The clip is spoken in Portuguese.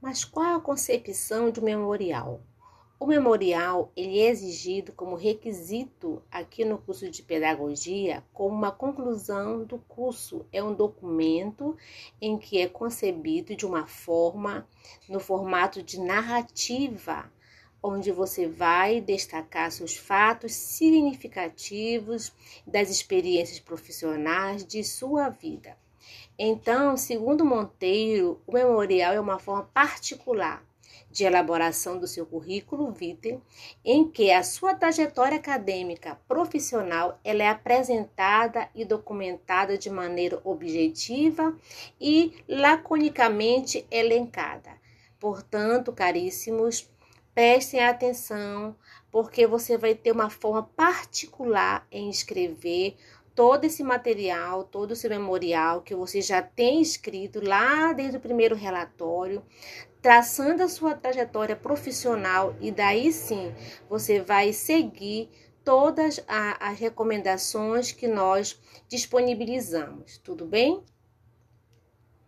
Mas qual a concepção de um memorial? O memorial ele é exigido como requisito aqui no curso de pedagogia como uma conclusão do curso. É um documento em que é concebido de uma forma, no formato de narrativa, onde você vai destacar seus fatos significativos das experiências profissionais de sua vida. Então, segundo Monteiro, o memorial é uma forma particular de elaboração do seu currículo vitae, em que a sua trajetória acadêmica profissional ela é apresentada e documentada de maneira objetiva e laconicamente elencada. Portanto, caríssimos, prestem atenção, porque você vai ter uma forma particular em escrever todo esse material, todo esse memorial que você já tem escrito lá desde o primeiro relatório, traçando a sua trajetória profissional e daí sim você vai seguir todas as recomendações que nós disponibilizamos, tudo bem?